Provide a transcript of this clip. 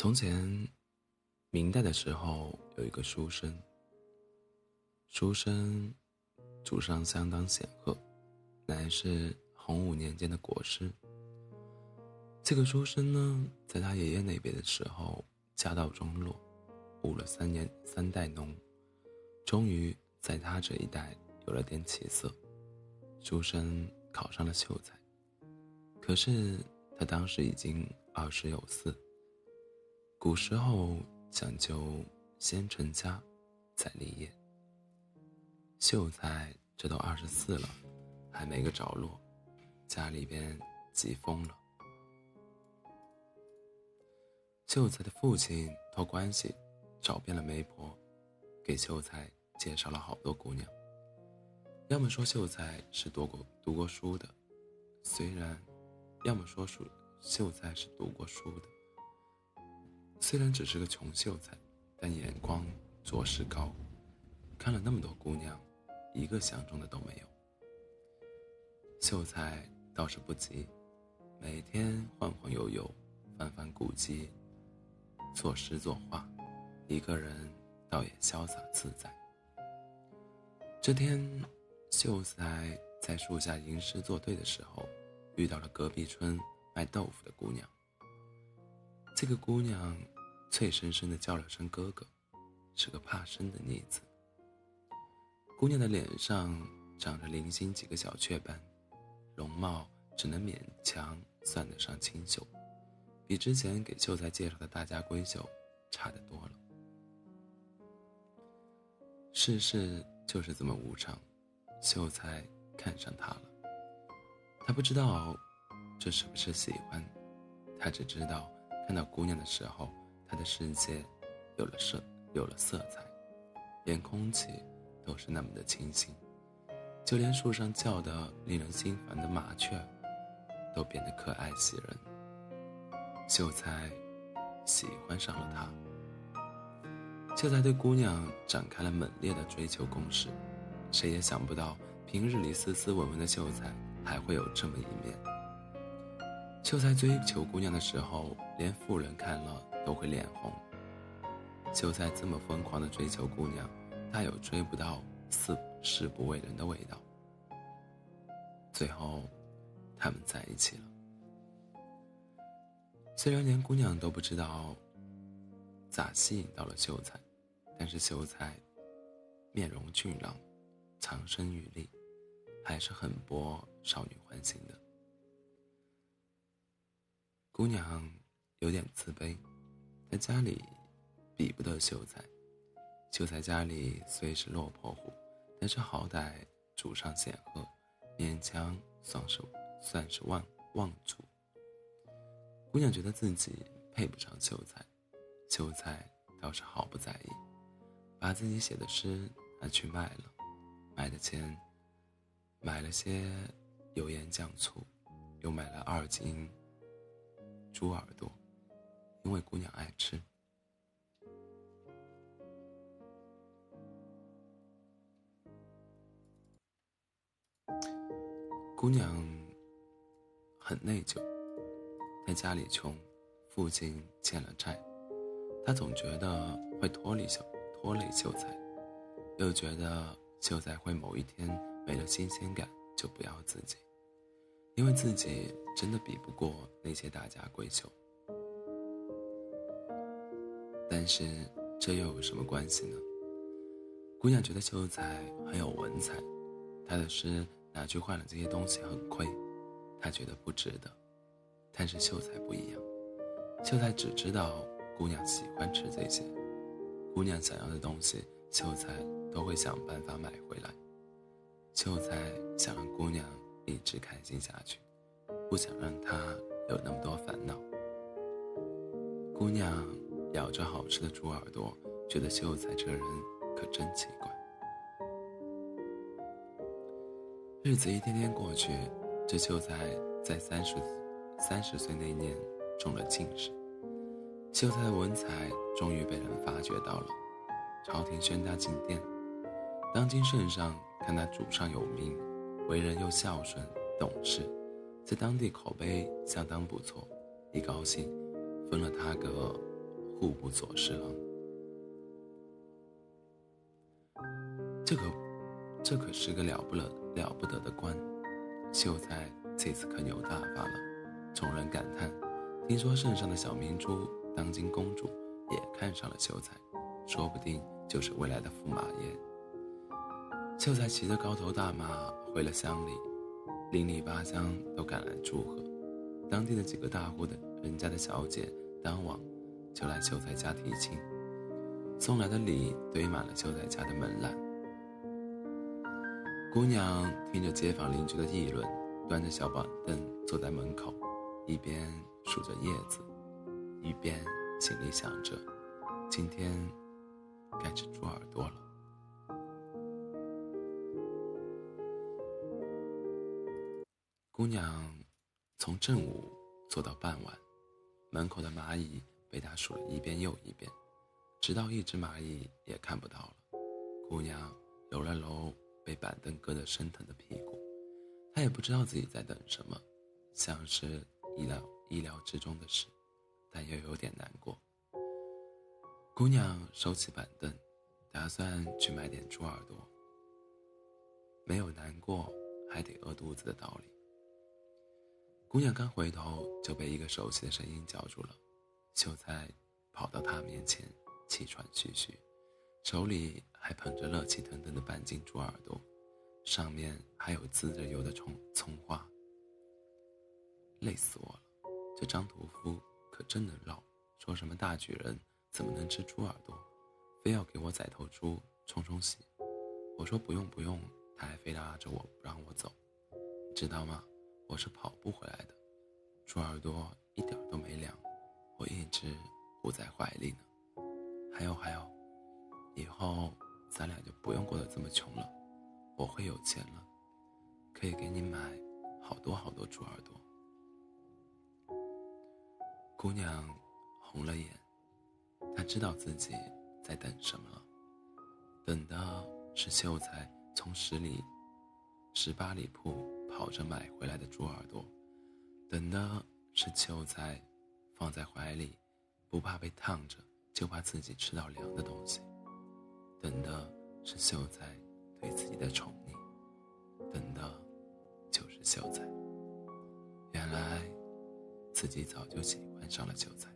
从前，明代的时候有一个书生。书生祖上相当显赫，乃是洪武年间的国师。这个书生呢，在他爷爷那边的时候，家道中落，务了三年三代农，终于在他这一代有了点起色。书生考上了秀才，可是他当时已经二十有四。古时候讲究先成家，再立业。秀才这都二十四了，还没个着落，家里边急疯了。秀才的父亲托关系找遍了媒婆，给秀才介绍了好多姑娘。要么说秀才是读过读过书的，虽然，要么说书秀才是读过书的。虽然只是个穷秀才，但眼光着实高，看了那么多姑娘，一个相中的都没有。秀才倒是不急，每天晃晃悠悠，翻翻古籍，作诗作画，一个人倒也潇洒自在。这天，秀才在树下吟诗作对的时候，遇到了隔壁村卖豆腐的姑娘。这个姑娘脆生生的叫了声“哥哥”，是个怕生的妮子。姑娘的脸上长着零星几个小雀斑，容貌只能勉强算得上清秀，比之前给秀才介绍的大家闺秀差得多了。世事就是这么无常，秀才看上她了。他不知道这是不是喜欢，他只知道。看到姑娘的时候，他的世界有了色，有了色彩，连空气都是那么的清新，就连树上叫的令人心烦的麻雀，都变得可爱喜人。秀才喜欢上了她。秀才对姑娘展开了猛烈的追求攻势，谁也想不到平日里斯斯文文的秀才还会有这么一面。秀才追求姑娘的时候，连妇人看了都会脸红。秀才这么疯狂的追求姑娘，大有追不到誓誓不为人的味道。最后，他们在一起了。虽然连姑娘都不知道咋吸引到了秀才，但是秀才面容俊朗，长身玉立，还是很博少女欢心的。姑娘有点自卑，在家里比不得秀才。秀才家里虽是落魄户，但是好歹祖上显赫，勉强算是算是望望族。姑娘觉得自己配不上秀才，秀才倒是毫不在意，把自己写的诗拿去卖了，卖的钱买了些油盐酱醋，又买了二斤。猪耳朵，因为姑娘爱吃。姑娘很内疚，在家里穷，父亲欠了债，她总觉得会拖累秀拖累秀才，又觉得秀才会某一天没了新鲜感就不要自己。因为自己真的比不过那些大家闺秀，但是这又有什么关系呢？姑娘觉得秀才很有文采，他的诗拿去换了这些东西很亏，她觉得不值得。但是秀才不一样，秀才只知道姑娘喜欢吃这些，姑娘想要的东西，秀才都会想办法买回来。秀才想让姑娘。一直开心下去，不想让她有那么多烦恼。姑娘咬着好吃的猪耳朵，觉得秀才这人可真奇怪。日子一天天过去，这秀才在三十三十岁那年中了进士。秀才的文采终于被人发掘到了，朝廷宣他进殿。当今圣上看他祖上有名。为人又孝顺懂事，在当地口碑相当不错，一高兴，封了他个户部左侍郎。这可，这可是个了不了了不得的官。秀才这次可牛大发了，众人感叹。听说圣上的小明珠当今公主也看上了秀才，说不定就是未来的驸马爷。秀才骑着高头大马回了乡里，邻里八乡都赶来祝贺。当地的几个大户的人家的小姐当晚就来秀才家提亲，送来的礼堆满了秀才家的门栏。姑娘听着街坊邻居的议论，端着小板凳坐在门口，一边数着叶子，一边心里想着：今天该吃猪耳朵了。姑娘。从正午坐到傍晚，门口的蚂蚁被他数了一遍又一遍，直到一只蚂蚁也看不到了。姑娘揉了揉被板凳硌得生疼的屁股，她也不知道自己在等什么，像是意料意料之中的事，但又有点难过。姑娘收起板凳，打算去买点猪耳朵。没有难过还得饿肚子的道理。姑娘刚回头，就被一个熟悉的声音叫住了。秀才跑到他面前，气喘吁吁，手里还捧着热气腾腾的半斤猪耳朵，上面还有滋着油的葱葱花。累死我了！这张屠夫可真能绕，说什么大举人怎么能吃猪耳朵，非要给我宰头猪冲冲喜。我说不用不用，他还非拉着我不让我走，你知道吗？我是跑步回来的，猪耳朵一点都没是捂在怀里呢。还有还有，以后咱俩就不用过得这么穷了，我会有钱了，可以给你买好多好多猪耳朵。姑娘红了眼，她知道自己在等什么了，等的是秀才从十里、十八里铺。跑着买回来的猪耳朵，等的是秀才放在怀里，不怕被烫着，就怕自己吃到凉的东西；等的是秀才对自己的宠溺，等的就是秀才。原来自己早就喜欢上了秀才。